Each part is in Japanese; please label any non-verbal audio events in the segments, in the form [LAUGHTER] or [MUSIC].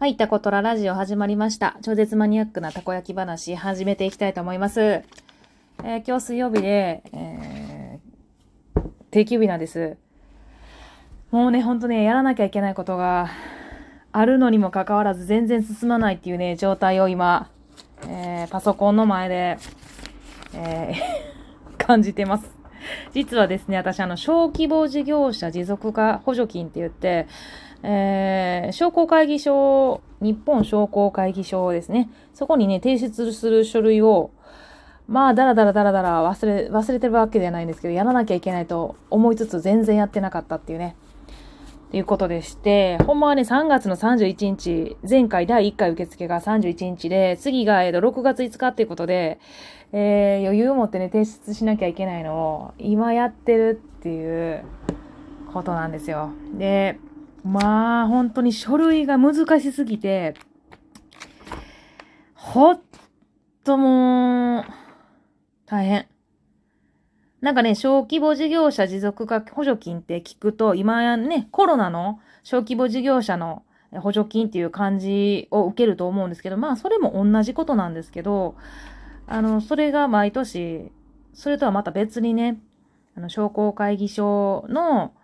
はい、タコトララジオ始まりました。超絶マニアックなたこ焼き話始めていきたいと思います。えー、今日水曜日で、えー、定休日なんです。もうね、ほんとね、やらなきゃいけないことがあるのにもかかわらず全然進まないっていうね、状態を今、えー、パソコンの前で、え、[LAUGHS] 感じてます。実はですね、私、あの、小規模事業者持続化補助金って言って、えー、商工会議所、日本商工会議所ですね。そこにね、提出する書類を、まあ、だらだらだらだら忘れ、忘れてるわけではないんですけど、やらなきゃいけないと思いつつ全然やってなかったっていうね。っていうことでして、ほんまはね、3月の31日、前回第1回受付が31日で、次が、えっと、6月5日っていうことで、えー、余裕を持ってね、提出しなきゃいけないのを、今やってるっていうことなんですよ。で、まあ、本当に書類が難しすぎて、ほっともう、大変。なんかね、小規模事業者持続化補助金って聞くと、今やね、コロナの小規模事業者の補助金っていう感じを受けると思うんですけど、まあ、それも同じことなんですけど、あの、それが毎年、それとはまた別にね、あの、商工会議所の、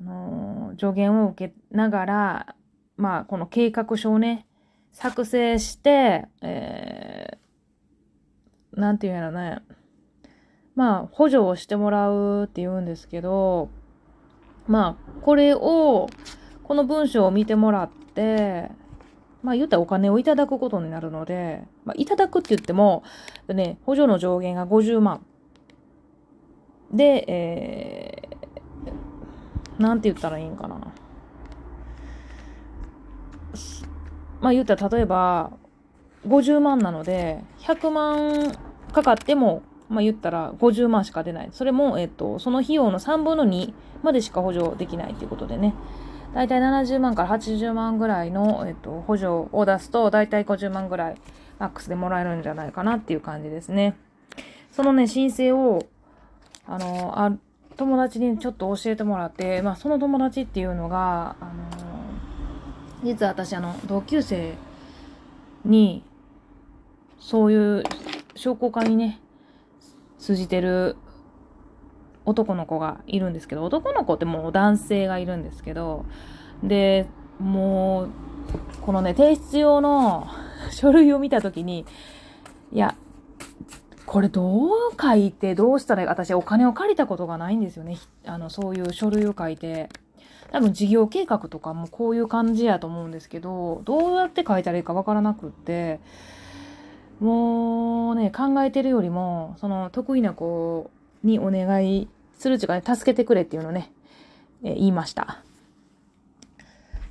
あの助言を受けながら、まあ、この計画書をね、作成して、えー、なんていうんやろね、まあ、補助をしてもらうって言うんですけど、まあ、これを、この文章を見てもらって、まあ言ったらお金をいただくことになるので、まあいただくって言っても、ね、補助の上限が50万。で、えなんて言ったらいいんかな。まあ言ったら例えば50万なので100万かかってもまあ言ったら50万しか出ない。それも、えっと、その費用の3分の2までしか補助できないということでね。だいたい70万から80万ぐらいの、えっと、補助を出すと、だいたい50万ぐらいマックスでもらえるんじゃないかなっていう感じですね。そのね、申請を、あの、友達にちょっと教えてもらって、まあ、その友達っていうのが、あの実は私、あの、同級生に、そういう商工会にね、通じてる男の子がいるんですけど、男の子ってもう男性がいるんですけど、で、もう、このね、提出用の書類を見たときに、いや、これどう書いてどうしたら私お金を借りたことがないんですよね。あの、そういう書類を書いて。多分事業計画とかもこういう感じやと思うんですけど、どうやって書いたらいいかわからなくって、もうね、考えてるよりも、その得意な子にお願いするっていうかね、助けてくれっていうのをね、え言いました。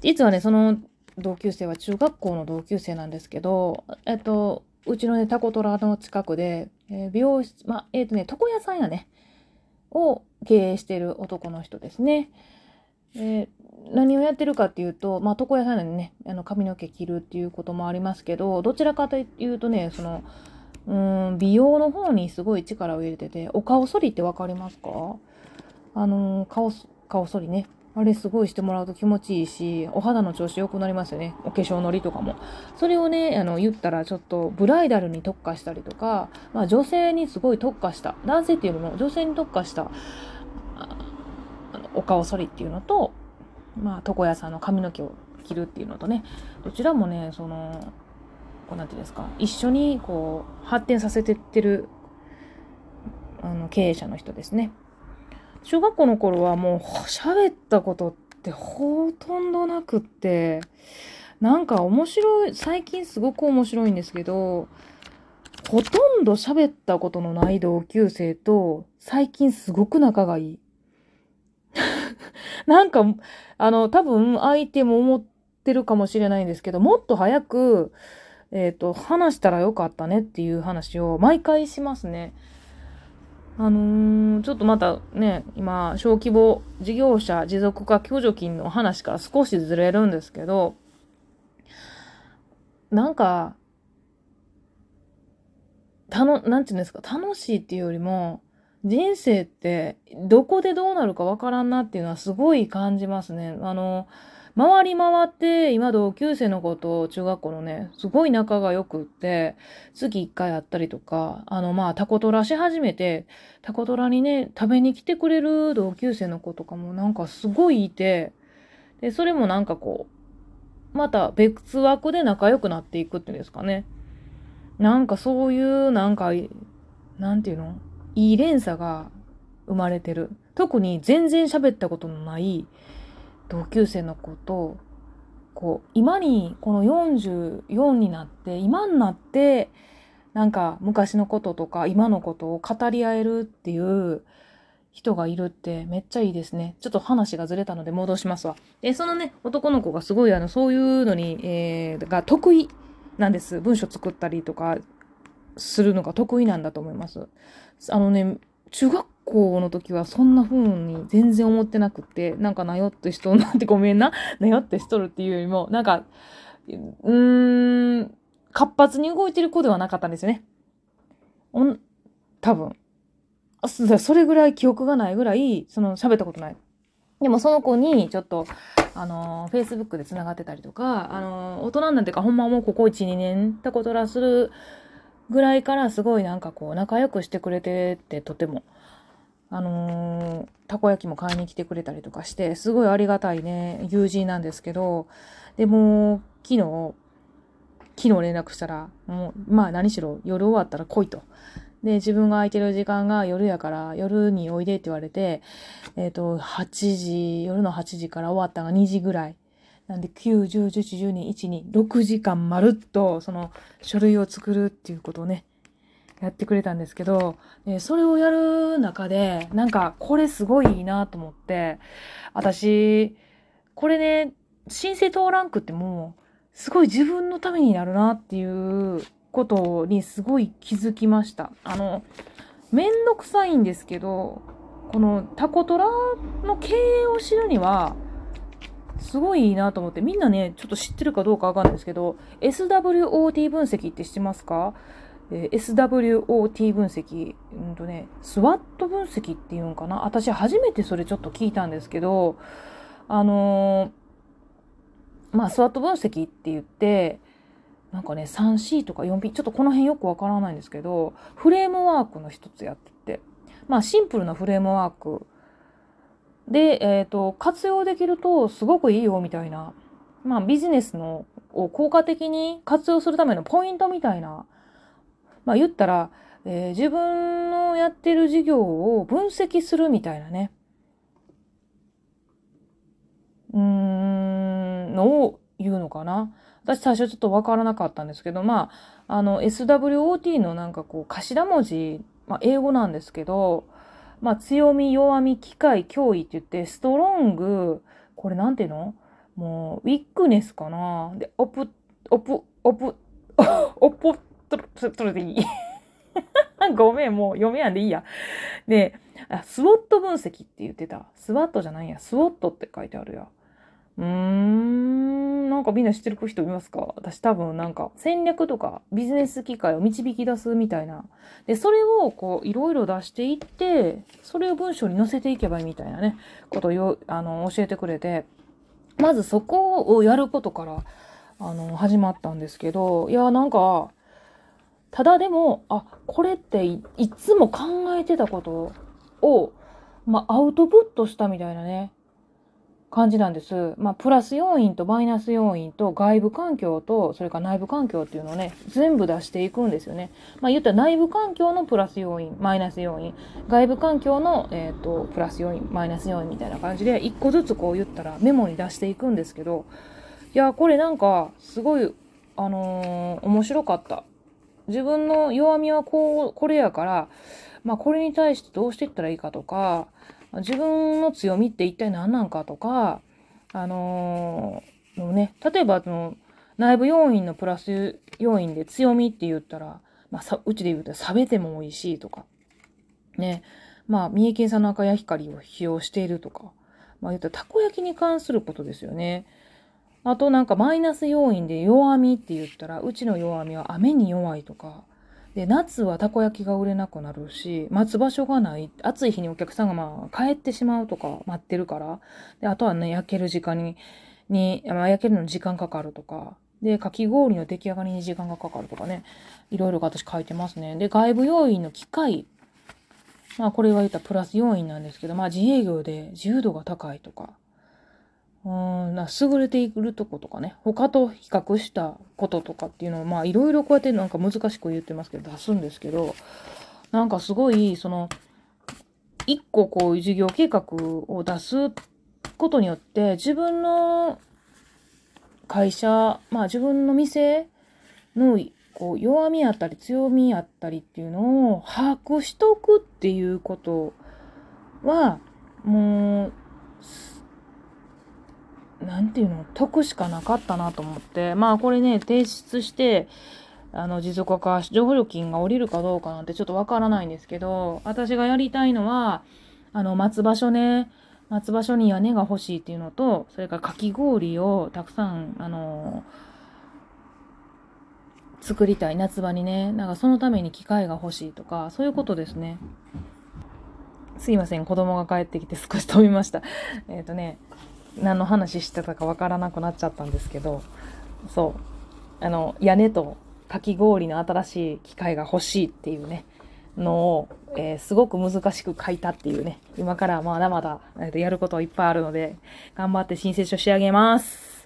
実はね、その同級生は中学校の同級生なんですけど、えっと、うちのね、タコトラの近くで、えー、美容室、まあ、えっ、ー、とね、床屋さんやね、を経営してる男の人ですね。えー、何をやってるかっていうと、まあ、床屋さんなんでね、あの髪の毛切るっていうこともありますけど、どちらかというとね、その、うん、美容の方にすごい力を入れてて、お顔剃りってわかりますか？あのー、顔、顔剃りね。あれすごいしてもらうと気持ちいいし、お肌の調子良くなりますよね。お化粧のりとかも。それをね、あの、言ったらちょっとブライダルに特化したりとか、まあ女性にすごい特化した、男性っていうよりも女性に特化した、あのお顔剃りっていうのと、まあ床屋さんの髪の毛を切るっていうのとね、どちらもね、その、こうなんていうんですか、一緒にこう発展させてってる、あの、経営者の人ですね。小学校の頃はもう喋ったことってほとんどなくって、なんか面白い、最近すごく面白いんですけど、ほとんど喋ったことのない同級生と最近すごく仲がいい。[LAUGHS] なんか、あの、多分相手も思ってるかもしれないんですけど、もっと早く、えっ、ー、と、話したらよかったねっていう話を毎回しますね。あのー、ちょっとまたね、今、小規模事業者持続化補助金の話から少しずれるんですけど、なんか、たの、なんていうんですか、楽しいっていうよりも、人生ってどこでどうなるかわからんなっていうのはすごい感じますね。あの、回り回って今同級生の子と中学校のねすごい仲が良くって月1回会ったりとかあのまあタコトラし始めてタコトラにね食べに来てくれる同級生の子とかもなんかすごいいてでそれもなんかこうまた別枠で仲良くなっていくっていうんですかねなんかそういうなんかなんていうの？いい連鎖が生まれてる。特に全然喋ったことのない同級生の子と、こう、今に、この44になって、今になって、なんか昔のこととか今のことを語り合えるっていう人がいるってめっちゃいいですね。ちょっと話がずれたので戻しますわ。で、そのね、男の子がすごいあの、そういうのに、えー、が得意なんです。文章作ったりとかするのが得意なんだと思います。あのね、中学校の時はそんな風に全然思ってなくて、なんかなよってしとんなんてごめんな。[LAUGHS] なよってしとるっていうよりも、なんか、うーん、活発に動いてる子ではなかったんですよね。おん、多分。それぐらい記憶がないぐらい、その喋ったことない。でもその子にちょっと、あの、Facebook で繋がってたりとか、あの、大人なんていうか、ほんまもうここ1、2年たことらするぐらいからすごいなんかこう仲良くしてくれてってとてもあのー、たこ焼きも買いに来てくれたりとかしてすごいありがたいね友人なんですけどでも昨日昨日連絡したらもうまあ何しろ夜終わったら来いと。で自分が空いてる時間が夜やから夜においでって言われてえっ、ー、と8時夜の8時から終わったのが2時ぐらいなんで9、10、11、12、1、2、6時間まるっとその書類を作るっていうことをね、やってくれたんですけど、えそれをやる中で、なんかこれすごいいいなと思って、私、これね、申請通らんくっても、すごい自分のためになるなっていうことにすごい気づきました。あの、めんどくさいんですけど、このタコトラの経営を知るには、すごいいいなと思って、みんなね、ちょっと知ってるかどうかわかんないですけど、SWOT 分析って知ってますか、えー、?SWOT 分析、うんとね、SWOT 分析っていうんかな？私初めてそれちょっと聞いたんですけど、あのー、まあ、SWOT 分析って言って、なんかね、3C とか 4P、ちょっとこの辺よくわからないんですけど、フレームワークの一つやってて、まあ、シンプルなフレームワーク。で、えっ、ー、と、活用できるとすごくいいよみたいな、まあビジネスのを効果的に活用するためのポイントみたいな、まあ言ったら、えー、自分のやってる事業を分析するみたいなね、うーん、のを言うのかな。私最初ちょっとわからなかったんですけど、まあ、あの SWOT のなんかこう頭文字、まあ英語なんですけど、まあ、強み、弱み、機会、脅威って言って、ストロング、これなんていうの？もう、ウィックネスかな。で、オプ、オプ、オプ、オ [LAUGHS] ポトトロでいいごめん、もう読めやんでいいや。で、スウォット分析って言ってた。スワットじゃないや。スウォットって書いてあるや。うーん、なんかみんな知ってる人いますか私多分なんか戦略とかビジネス機会を導き出すみたいな。で、それをこういろいろ出していって、それを文章に載せていけばいいみたいなね、ことをよあの教えてくれて、まずそこをやることからあの始まったんですけど、いや、なんか、ただでも、あ、これっていつも考えてたことを、まあ、アウトプットしたみたいなね、感じなんです。まあ、プラス要因とマイナス要因と外部環境と、それから内部環境っていうのをね、全部出していくんですよね。まあ、言ったら内部環境のプラス要因、マイナス要因、外部環境の、えっ、ー、と、プラス要因、マイナス要因みたいな感じで、一個ずつこう言ったらメモに出していくんですけど、いや、これなんか、すごい、あのー、面白かった。自分の弱みはこう、これやから、まあ、これに対してどうしていったらいいかとか、自分の強みって一体何なんかとか、あのー、のね、例えばその内部要因のプラス要因で強みって言ったら、まあ、さうちで言うと冷めても美味しいとか、ね、まあ、三重県産の赤や光を使用しているとか、まあ言ったらたこ焼きに関することですよね。あとなんかマイナス要因で弱みって言ったら、うちの弱みは雨に弱いとか、で、夏はたこ焼きが売れなくなるし、待つ場所がない。暑い日にお客さんがまあ帰ってしまうとか待ってるから。で、あとはね、焼ける時間にに、まあ、焼けるのに時間かかるとか、で、かき氷の出来上がりに時間がかかるとかね、いろいろ私書いてますね。で、外部要因の機械、まあこれは言ったプラス要因なんですけど、まあ自営業で自由度が高いとか、うん、な優れているとことかね、他と比較したこととかっていうのを、まあいろいろこうやってなんか難しく言ってますけど、出すんですけど、なんかすごい、その、一個こう事業計画を出すことによって自分の会社、まあ自分の店のこう弱みやったり強みやったりっていうのを把握しとくっていうことはもうなんていうの得しかなかったなと思って。まあこれね提出してあの持続化情報料金が下りるかどうかなんてちょっとわからないんですけど私がやりたいのはあの待つ場所ね。待つ場所に屋根が欲しいっていうのとそれからかき氷をたくさんあの作りたい。夏場にね。なんかそのために機械が欲しいとかそういうことですね。すいません。子供が帰ってきて少し飛びました。えっ、とね何の話してたかわからなくなっちゃったんですけどそうあの屋根とかき氷の新しい機械が欲しいっていうねのを、えー、すごく難しく書いたっていうね今からまだまだ、えー、やることいっぱいあるので頑張って申請書仕上げます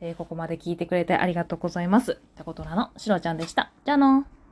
えー、ここまで聞いてくれてありがとうございます。ってことなの、しろちゃんでした。じゃあの